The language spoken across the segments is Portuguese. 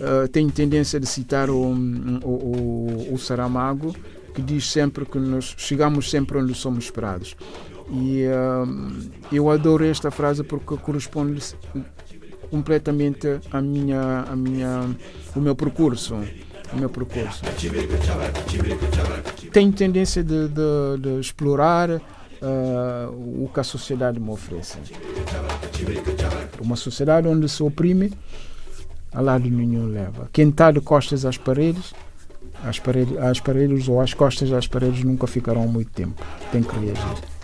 uh, tenho tendência de citar o, o, o, o Saramago, que diz sempre que nós chegamos sempre onde somos esperados. E uh, eu adoro esta frase porque corresponde completamente à minha, à minha, o meu percurso. O meu percurso. Tenho tendência de, de, de explorar uh, o que a sociedade me oferece. Uma sociedade onde se oprime, a lado nenhum leva. Quem está de costas às paredes, às paredes, às paredes ou às costas das paredes nunca ficarão muito tempo. Tem que reagir.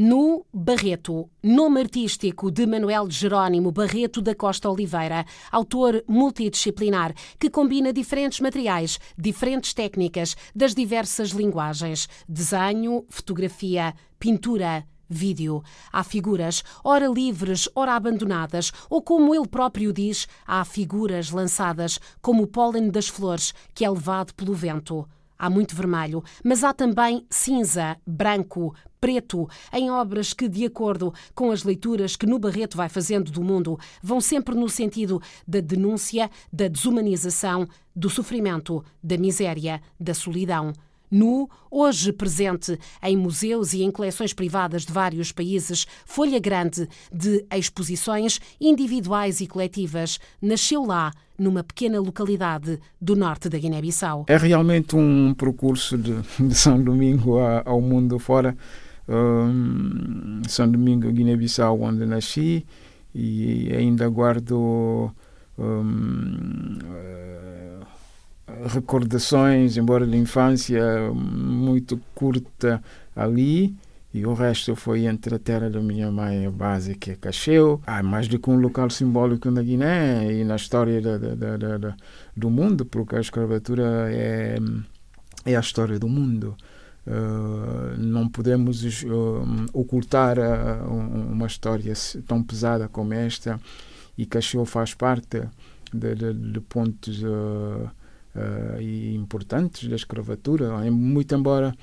No Barreto, nome artístico de Manuel Jerónimo Barreto da Costa Oliveira, autor multidisciplinar que combina diferentes materiais, diferentes técnicas das diversas linguagens: desenho, fotografia, pintura, vídeo. Há figuras, ora livres, ora abandonadas, ou como ele próprio diz, há figuras lançadas, como o pólen das flores que é levado pelo vento. Há muito vermelho, mas há também cinza, branco, preto, em obras que, de acordo com as leituras que no Barreto vai fazendo do mundo, vão sempre no sentido da denúncia, da desumanização, do sofrimento, da miséria, da solidão nu, hoje presente em museus e em coleções privadas de vários países, folha grande de exposições individuais e coletivas, nasceu lá, numa pequena localidade do norte da Guiné-Bissau. É realmente um percurso de, de São Domingo ao mundo fora. Um, São Domingo, Guiné-Bissau, onde nasci e ainda guardo um, recordações, embora de infância muito curta ali, e o resto foi entre a terra da minha mãe a base, que é Cacheu. Há mais do que um local simbólico na Guiné e na história da, da, da do mundo, porque a escravatura é, é a história do mundo. Uh, não podemos uh, ocultar uh, uma história tão pesada como esta, e Cacheu faz parte de, de, de pontos uh, e importantes da escravatura, muito embora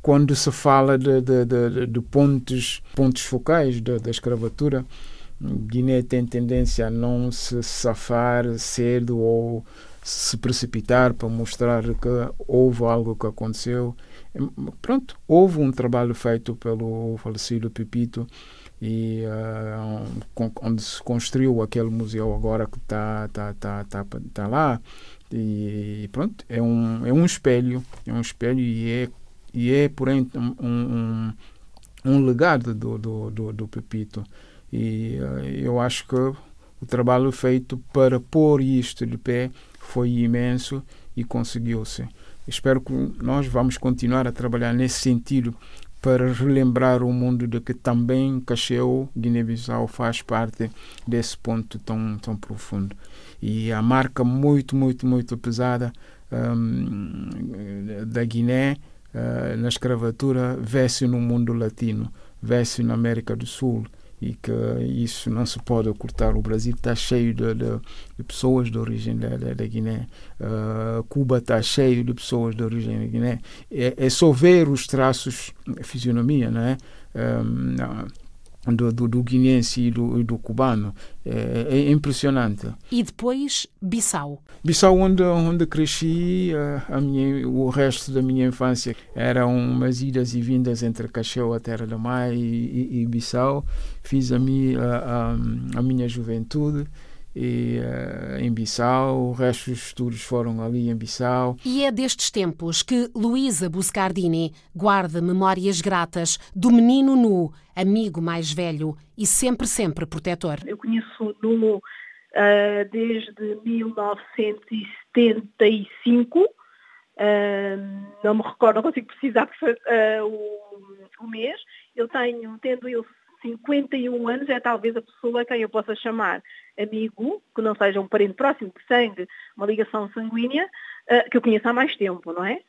quando se fala de, de, de, de pontos, pontos focais da, da escravatura, Guiné tem tendência a não se safar cedo ou se precipitar para mostrar que houve algo que aconteceu. Pronto, houve um trabalho feito pelo falecido Pepito e uh, onde se construiu aquele museu agora que está tá, tá, tá, tá lá e pronto, é um, é um espelho, é um espelho e é, e é porém, um, um, um legado do, do, do, do Pepito. E uh, eu acho que o trabalho feito para pôr isto de pé foi imenso e conseguiu-se. Espero que nós vamos continuar a trabalhar nesse sentido para relembrar o mundo de que também Cacheu, Guiné-Bissau, faz parte desse ponto tão, tão profundo e a marca muito, muito, muito pesada um, da Guiné uh, na escravatura vê-se no mundo latino, vê-se na América do Sul e que isso não se pode ocultar. O Brasil está cheio de, de, de, pessoas de origem da, da, da Guiné, uh, Cuba está cheio de pessoas de origem da Guiné. É, é só ver os traços, a fisionomia, não é? Um, do, do, do guinense e do, do cubano. É, é, impressionante. E depois Bissau? Bissau, onde, onde cresci, a, a minha, o resto da minha infância eram umas idas e vindas entre Cacheu, a Terra da Mãe, e, e, e Bissau. Fiz a, minha, a, a, a minha juventude e, uh, em Bissau, o resto dos estudos foram ali em Bissau. E é destes tempos que Luísa Buscardini guarda memórias gratas do menino nu, amigo mais velho e sempre, sempre protetor. Eu conheço nu uh, desde 1975, uh, não me recordo, não consigo precisar o, o mês. Eu tenho, tendo eu 51 anos, é talvez a pessoa a quem eu possa chamar amigo, que não seja um parente próximo de sangue, uma ligação sanguínea, uh, que eu conheço há mais tempo, não é?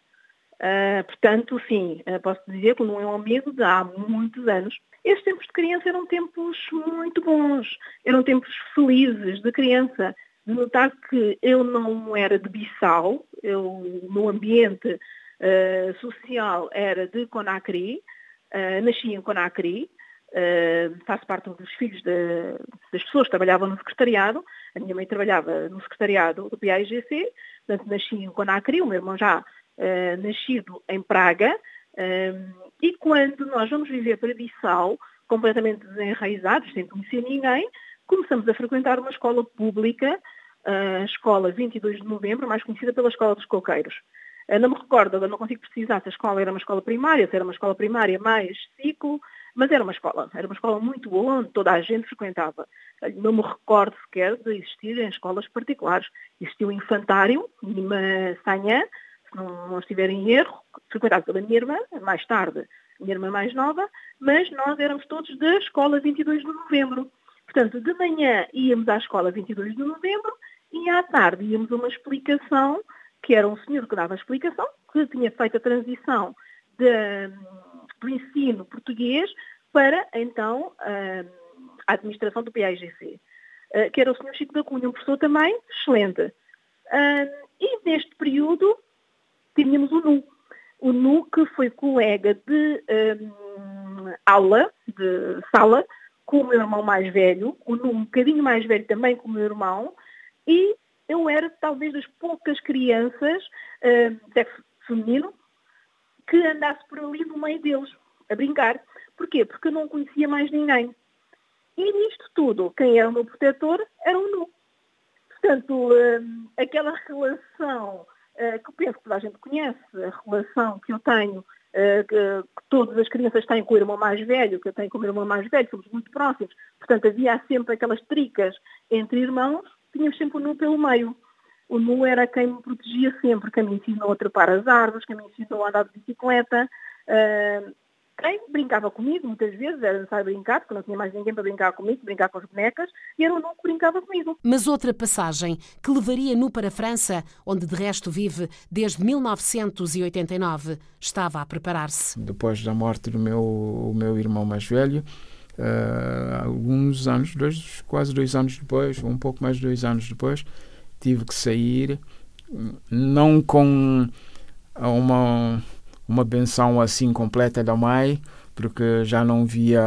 Uh, portanto, sim, uh, posso dizer que não é um amigo de há muitos anos. Estes tempos de criança eram tempos muito bons, eram tempos felizes de criança, de notar que eu não era de Bissau, eu no ambiente social era de Conakry, nasci em Conakry, uh, faço parte dos filhos de, das pessoas que trabalhavam no secretariado. A minha mãe trabalhava no secretariado do PAIGC, portanto nasci em Conacri, o meu irmão já uh, nascido em Praga. Uh, e quando nós vamos viver para Bissau, completamente desenraizados, sem conhecer ninguém, começamos a frequentar uma escola pública, a escola 22 de novembro, mais conhecida pela Escola dos Coqueiros. Não me recordo, não consigo precisar se a escola era uma escola primária, se era uma escola primária mais ciclo, mas era uma escola, era uma escola muito boa, onde toda a gente frequentava. Não me recordo sequer de existir em escolas particulares. Existiu o infantário, Nima Sanhã, se não, não estiver em erro, frequentado pela minha irmã, mais tarde, minha irmã mais nova, mas nós éramos todos da escola 22 de novembro. Portanto, de manhã íamos à escola 22 de novembro e à tarde íamos a uma explicação, que era um senhor que dava a explicação, que tinha feito a transição de, do ensino português para, então, a administração do PAIGC, eh, que era o senhor Chico da Cunha, um professor também excelente. E neste período tínhamos o NU. O NU que foi colega de aula, de sala, com o meu irmão mais velho, o NU um bocadinho mais velho também com o meu irmão, e eu era talvez das poucas crianças, um, sexo feminino, que andasse por ali no meio deles, a brincar. Porquê? Porque eu não conhecia mais ninguém. E nisto tudo, quem era o meu protetor era o NU. Portanto, um, aquela relação uh, que eu penso que toda a gente conhece, a relação que eu tenho, que, que, todas as crianças têm com o irmão mais velho, que eu tenho com o meu irmão mais velho, somos muito próximos. Portanto, havia sempre aquelas tricas entre irmãos, tínhamos sempre o NU pelo meio. O Nu era quem me protegia sempre, quem me ensinou a trepar as árvores, quem me ensinou a andar de bicicleta. Uh, quem brincava comigo, muitas vezes, era necessário brincar, porque não tinha mais ninguém para brincar comigo, brincar com as bonecas, e era o Nu que brincava comigo. Mas outra passagem que levaria Nu para a França, onde de resto vive desde 1989, estava a preparar-se. Depois da morte do meu, o meu irmão mais velho, uh, alguns anos, dois, quase dois anos depois, um pouco mais de dois anos depois, tive que sair, não com uma, uma benção assim completa da mãe, porque já não via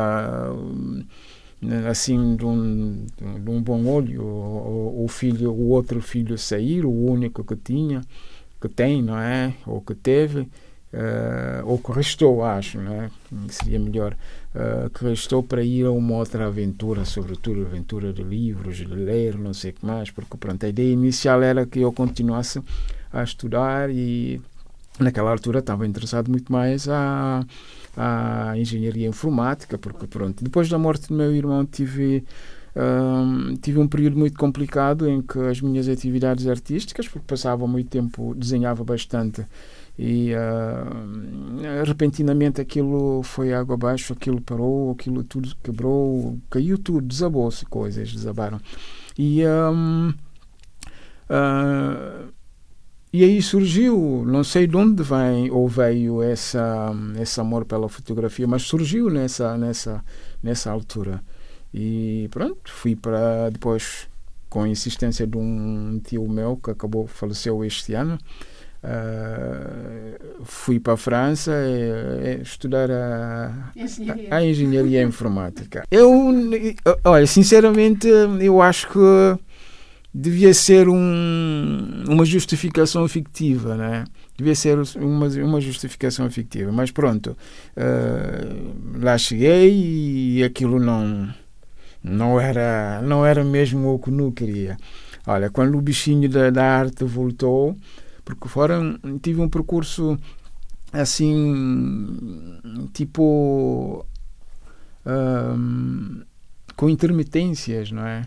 assim de um, de um bom olho o, o filho o outro filho sair o único que tinha que tem não é? Ou que teve uh, ou que restou acho não é? Seria melhor uh, que restou para ir a uma outra aventura, sobretudo aventura de livros, de ler, não sei o que mais, porque pronto, a ideia inicial era que eu continuasse a estudar e naquela altura estava interessado muito mais a, a engenharia informática, porque pronto, depois da morte do meu irmão tive um, tive um período muito complicado em que as minhas atividades artísticas, porque passava muito tempo, desenhava bastante e uh, repentinamente aquilo foi água abaixo, aquilo parou, aquilo tudo quebrou, caiu tudo, desabou-se coisas, desabaram. E, um, uh, ah, e aí surgiu, não sei de onde vem ou veio essa, esse amor pela fotografia, mas surgiu nessa, nessa, nessa altura. E pronto, fui para depois, com a insistência de um tio meu que acabou, faleceu este ano, Uh, fui para a França uh, estudar a engenharia. a engenharia informática. Eu, olha, sinceramente, eu acho que devia ser um, uma justificação fictiva, né? Devia ser uma, uma justificação fictiva, mas pronto, uh, lá cheguei e aquilo não não era não era mesmo o que não queria. Olha, quando o bichinho da, da arte voltou, porque foram tive um percurso assim tipo um, com intermitências não é?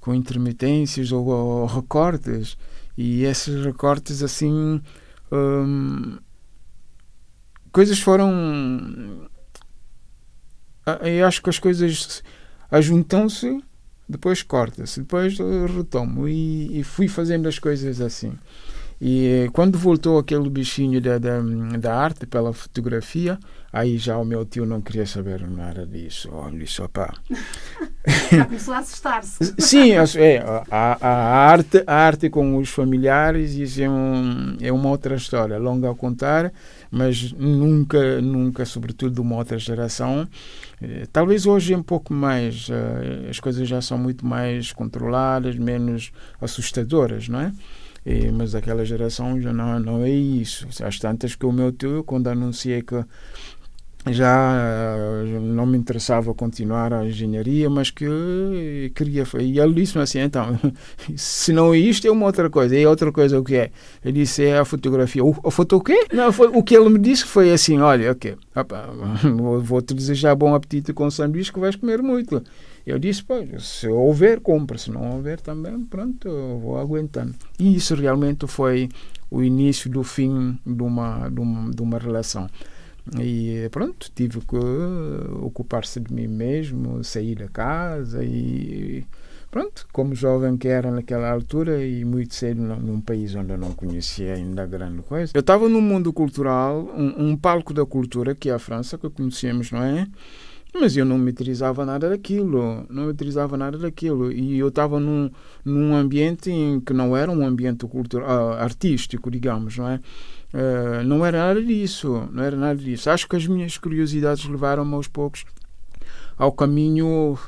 Com intermitências ou, ou recortes e esses recortes assim um, coisas foram eu acho que as coisas ajuntam-se depois corta-se depois retomo e, e fui fazendo as coisas assim e quando voltou aquele bichinho da, da, da arte pela fotografia, aí já o meu tio não queria saber nada disso. Olha, isso, pá. Já começou a assustar-se. Sim, é, a, a, arte, a arte com os familiares, isso é, um, é uma outra história, longa a contar, mas nunca, nunca, sobretudo de uma outra geração, Eh, talvez hoje um pouco mais, uh, as coisas já são muito mais controladas, menos assustadoras, não é? E, mas aquela geração já não, não é isso. Às tantas que o meu tio, quando anunciei que já não me interessava continuar a engenharia, mas que queria. E ele disse-me assim: então, se não é isto, é uma outra coisa. E outra coisa o que é? Ele disse: é a fotografia. O, a foto o quê? Não, foi, o que ele me disse foi assim: olha, ok, opa, vou-te desejar bom apetite com sanduíche que vais comer muito. Eu disse: pois, se houver, compra. Se não houver também, pronto, vou aguentando. E isso realmente foi o início do fim de uma, de uma, de uma relação. E pronto, tive que ocupar-se de mim mesmo, sair da casa e pronto, como jovem que era naquela altura e muito cedo num país onde eu não conhecia ainda grande coisa. Eu estava num mundo cultural, um, um, palco da cultura que é a França, que conhecemos, não é? Mas eu não me utilizava nada daquilo, não me utilizava nada daquilo. E eu estava num, num ambiente que não era um ambiente cultural, artístico, digamos, não é? Uh, não era nada disso, não era nada disso. Acho que as minhas curiosidades levaram-me aos poucos ao caminho.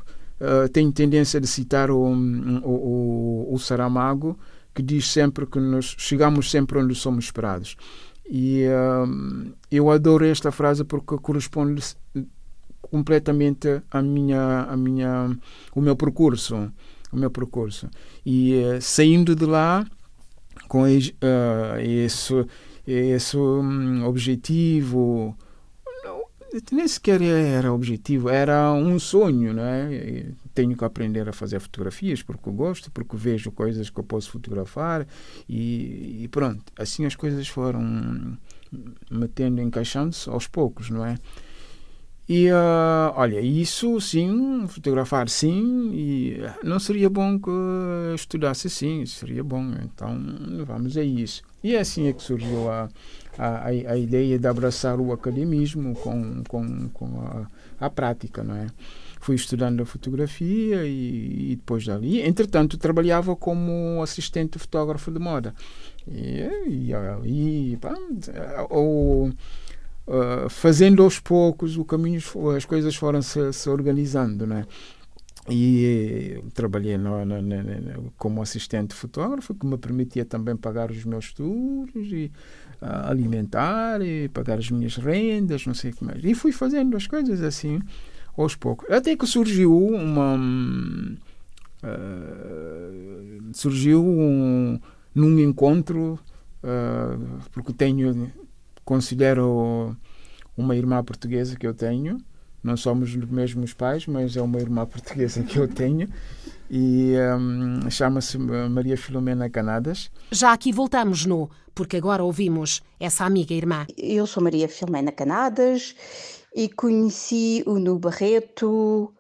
Uh, tenho tendência de citar o, o, o, o, Saramago, que diz sempre que nós chegamos sempre onde somos esperados. E uh, eu adoro esta frase porque corresponde completamente à minha, à minha, o meu percurso, o meu percurso. E saindo de lá com esse esse um, objetivo não, nem sequer era objetivo, era um sonho, não é? Tenho que aprender a fazer fotografias porque gosto, porque vejo coisas que eu posso fotografar e, e pronto. Assim as coisas foram metendo, encaixando-se aos poucos, não é? E uh, olha, isso sim, fotografar sim, e não seria bom que estudasse sim, seria bom, então vamos a isso. E é assim é que surgiu a, a, a ideia de abraçar o academismo com, com, com a, a prática, não é? Fui estudando a fotografia e, e depois dali, entretanto, trabalhava como assistente fotógrafo de moda. E, e, e pá, o uh, fazendo aos poucos o caminho, as coisas foram se, se organizando, né? E trabalhei no, no, no, como assistente fotógrafo, que me permitia também pagar os meus estudos e uh, alimentar e pagar as minhas rendas, não sei o que mais. E fui fazendo as coisas assim, aos poucos. Até que surgiu uma. Uh, surgiu um, num encontro, uh, porque tenho considero uma irmã portuguesa que eu tenho. Não somos dos mesmos pais, mas é uma irmã portuguesa que eu tenho e um, chama-se Maria Filomena Canadas. Já aqui voltamos no, porque agora ouvimos essa amiga irmã. Eu sou Maria Filomena Canadas e conheci o No Barreto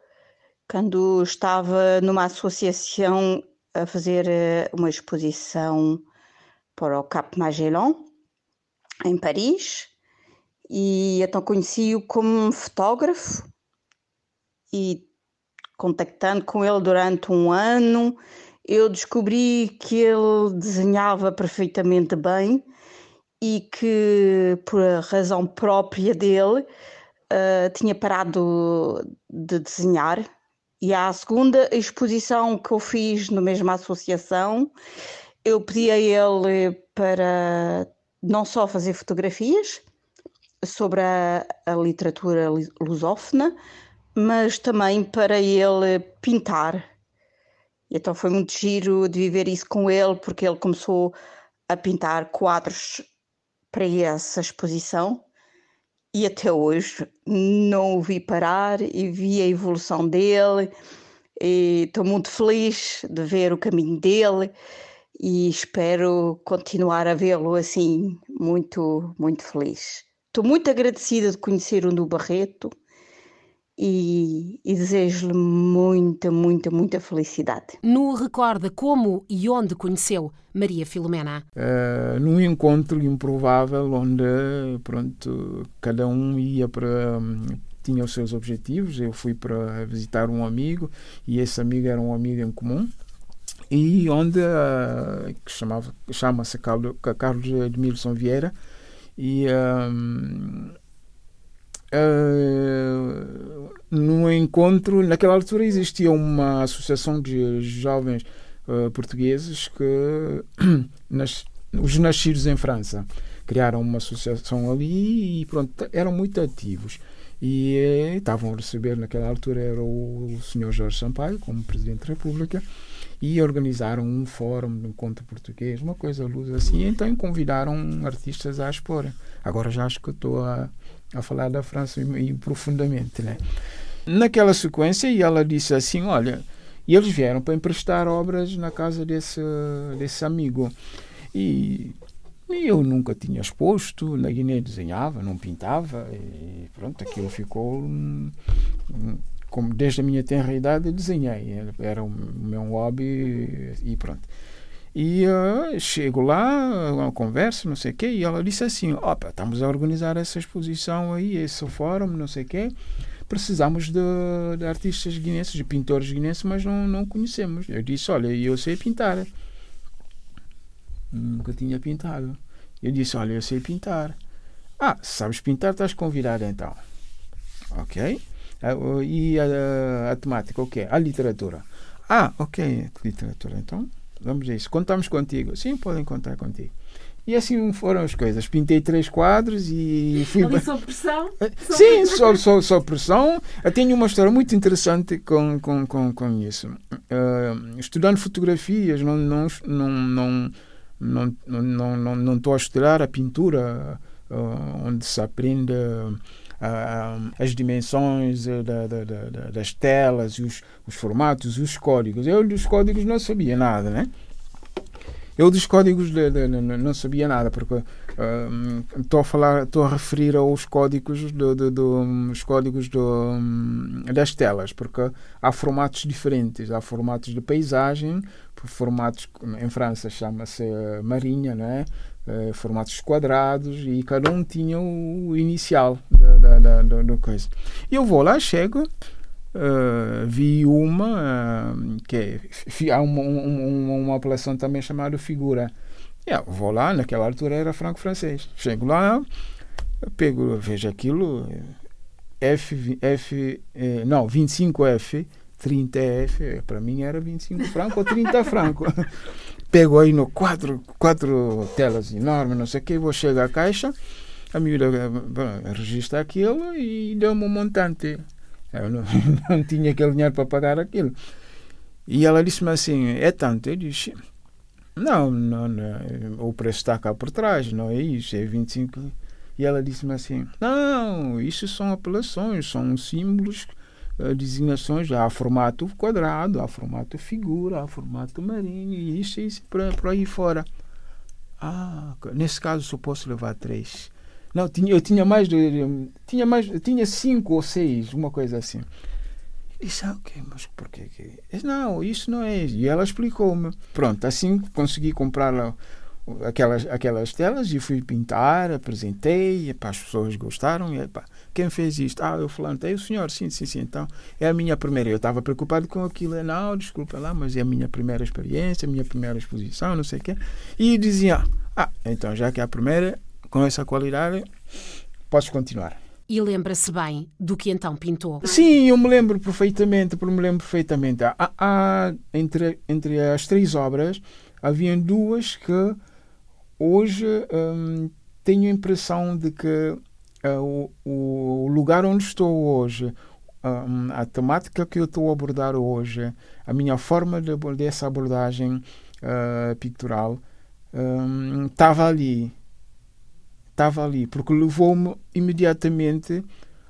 quando estava numa associação a fazer eh, uma exposição para o Cap Magellan em Paris e então conheci-o como fotógrafo e contactando com ele durante um ano eu descobri que ele desenhava perfeitamente bem e que por razão própria dele uh, tinha parado de desenhar. E à segunda exposição que eu fiz na mesma associação eu pedi a ele para não só fazer fotografias sobre a, a literatura lusófona, mas também para ele pintar. E então foi muito giro de viver isso com ele, porque ele começou a pintar quadros para essa exposição e até hoje não o vi parar e vi a evolução dele estou muito feliz de ver o caminho dele e espero continuar a vê-lo assim, muito, muito feliz. Estou muito agradecida de conhecer o Nu Barreto e, e desejo-lhe muita, muita, muita felicidade. Nu recorda como e onde conheceu Maria Filomena? Uh, num encontro improvável onde, pronto, cada um ia para tinha os seus objetivos. Eu fui para visitar um amigo e esse amigo era um amigo em comum e onde uh, que chamava chama-se Carlos, Carlos Edmilson Vieira e uh, no encontro, naquela altura existia uma associação de jovens uh, portugueses que nas, os nascidos em França criaram uma associação ali e pronto, eram muito ativos. E estavam a receber, naquela altura, era o, o senhor Jorge Sampaio, como Presidente da República, e organizaram um fórum de encontro português, uma coisa luz assim, então convidaram artistas a expor. Agora já acho que estou a, a falar da França e profundamente, né? Naquela sequência, e ela disse assim, olha, e eles vieram para emprestar obras na casa desse, desse amigo. E e eu nunca tinha exposto, na Guiné desenhava, não pintava, e pronto, aquilo ficou. Como desde a minha tenra idade desenhei, era o meu hobby e pronto. E uh, chego lá, uma conversa, não sei o quê, e ela disse assim: Opa, estamos a organizar essa exposição aí, esse fórum, não sei o quê. Precisamos de, de artistas guinenses, de pintores guinenses, mas não, não conhecemos. Eu disse: Olha, eu sei pintar. Nunca tinha pintado. Eu disse: Olha, eu sei pintar. Ah, sabes pintar, estás convidado então. Ok. Ah, e a, a temática, o quê? A literatura. Ah, ok, literatura. Então, vamos a isso. Contamos contigo. Sim, podem contar contigo. E assim foram as coisas. Pintei três quadros e fui. Ali sob pressão? Sim, sob, sob, sob pressão. Eu tenho uma história muito interessante com, com, com, com isso. Uh, estudando fotografias, não, não, não, não não não não não estou a estudar a pintura uh, onde se aprende uh, as dimensões uh, da, da, da, das telas os, os formatos os códigos. Eu dos códigos não sabia nada né? Eu dos códigos de, de, de, não sabia nada porque estou uh, a falar estou a referir aos códigos do, do, do os códigos do, das telas porque há formatos diferentes. Há formatos de paisagem formatos em França chama-se marinha né formatos quadrados e cada um tinha o inicial da, da, da, da coisa eu vou lá chego Uh, vi uma uh, que é, há uma, uma, uma apelação também chamada figura. Eu vou lá, naquela altura era franco-francês. Chego lá, pego, vejo aquilo, F, F eh, não, 25F, 30F, para mim era 25 franco ou 30 franco. Pego aí no quatro, quatro telas enormes, não sei o que, vou chegar à caixa, a miúda registra aquilo e deu-me um montante. Eu não, não tinha aquele dinheiro para pagar aquilo. E ela disse-me assim: é tanto? Eu disse: não, não, não, o preço está cá por trás, não é isso, é 25. E ela disse-me assim: não, isso são apelações, são símbolos, designações, há formato quadrado, há formato figura, há formato marinho, e isso isso por, aí fora. Ah, nesse caso só posso levar três. Não, tinha, eu tinha mais de. Tinha mais. Tinha cinco ou seis, uma coisa assim. E disse, ah, ok, mas porquê que. Não, isso não é. E ela explicou-me. Pronto, assim consegui comprar aquelas, aquelas telas e fui pintar, apresentei, epá, as pessoas gostaram. E, epá, quem fez isto? Ah, eu falando, é o senhor, sim, sim, sim. Então, é a minha primeira. Eu estava preocupado com aquilo. Não, desculpa lá, mas é a minha primeira experiência, a minha primeira exposição, não sei o quê. E dizia, ah, então já que é a primeira, com essa qualidade, podes continuar. E lembra-se bem do que então pintou? Sim, eu me lembro perfeitamente, me lembro perfeitamente. Há, há, entre, entre as três obras, havia duas que hoje hum, tenho a impressão de que uh, o, o lugar onde estou hoje, um, a temática que eu estou a abordar hoje, a minha forma de, dessa abordagem uh, pictural, um, estava ali. Estava ali, porque levou-me imediatamente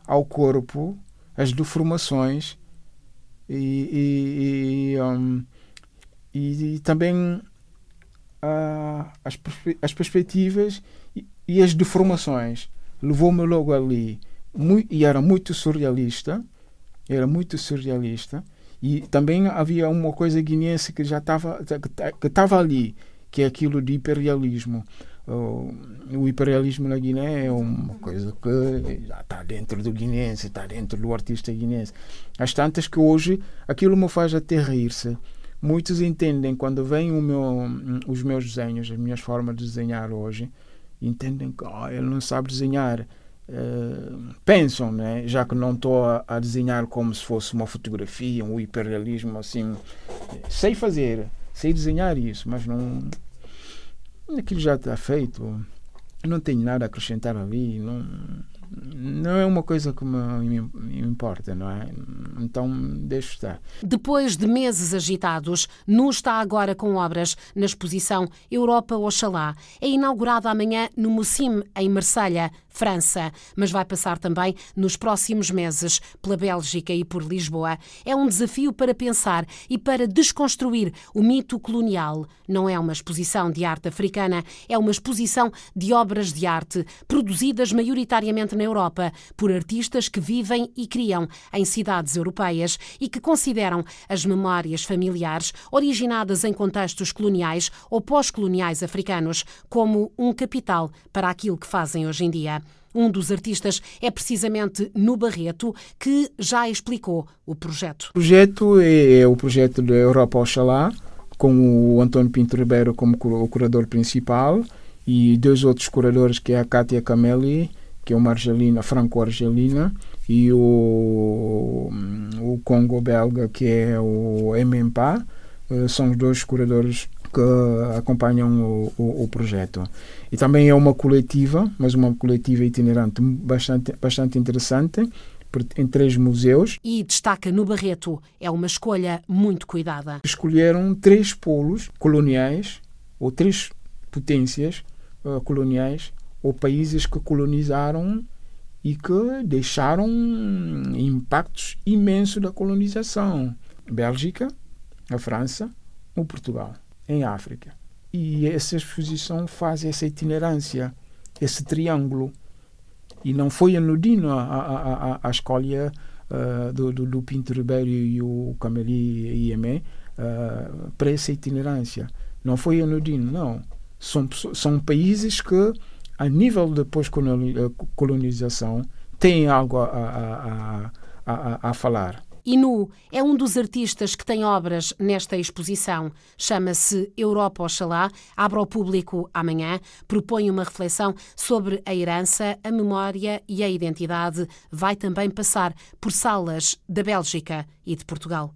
ao corpo as deformações e, e, um, e, e também uh, as, as perspectivas e, e as deformações. Levou-me logo ali. Muito, e era muito surrealista. Era muito surrealista. E também havia uma coisa guineense que já estava que estava ali, que é aquilo de hiperrealismo o imperialismo na Guiné é uma coisa que já está dentro do guinense, está dentro do artista guinense. Às tantas que hoje aquilo me faz até rir-se. Muitos entendem, quando veem meu, os meus desenhos, as minhas formas de desenhar hoje, entendem que oh, ele não sabe desenhar. uh, pensam, né? já que não estou a, a, desenhar como se fosse uma fotografia, um hiperrealismo assim. Sei fazer, sei desenhar isso, mas não. Aquilo já está feito. Não tenho nada a acrescentar ali. Não, não é uma coisa que me, me, importa, não é? Então deixo estar. Depois de meses agitados, Nu está agora com obras na exposição Europa Oxalá. É inaugurada amanhã no Mussim, em Marselha, França, mas vai passar também nos próximos meses pela Bélgica e por Lisboa. É um desafio para pensar e para desconstruir o mito colonial. Não é uma exposição de arte africana, é uma exposição de obras de arte produzidas maioritariamente na Europa por artistas que vivem e criam em cidades europeias e que consideram as memórias familiares originadas em contextos coloniais ou pós-coloniais africanos como um capital para aquilo que fazem hoje em dia. Um dos artistas é precisamente no Barreto, que já explicou o projeto. O projeto é, é o projeto da Europa Oxalá, com o António Pinto Ribeiro como o curador principal e dois outros curadores, que é a Kátia Cameli, que é uma argelina, franco-argelina, e o, o Congo belga, que é o MMPA. Eh, são os dois curadores que acompanham o, o, o, projeto. E também é uma coletiva, mas uma coletiva itinerante bastante, bastante interessante, em três museus. E destaca no Barreto, é uma escolha muito cuidada. Escolheram três polos coloniais, ou três potências uh, coloniais, ou países que colonizaram e que deixaram impactos imensos da colonização. Bélgica, a França, o Portugal em África. E essa exposição faz essa itinerância, esse triângulo. E não foi anodino a, a, a, a escolha uh, do, do, do, Pinto Ribeiro e o Cameli Iemé uh, para essa itinerância. Não foi anodino, não. São, são países que, a nível de pós-colonização, têm algo a, a, a, a falar. Inu é um dos artistas que tem obras nesta exposição. Chama-se Europa Oxalá, abre ao público amanhã, propõe uma reflexão sobre a herança, a memória e a identidade. Vai também passar por salas da Bélgica e de Portugal.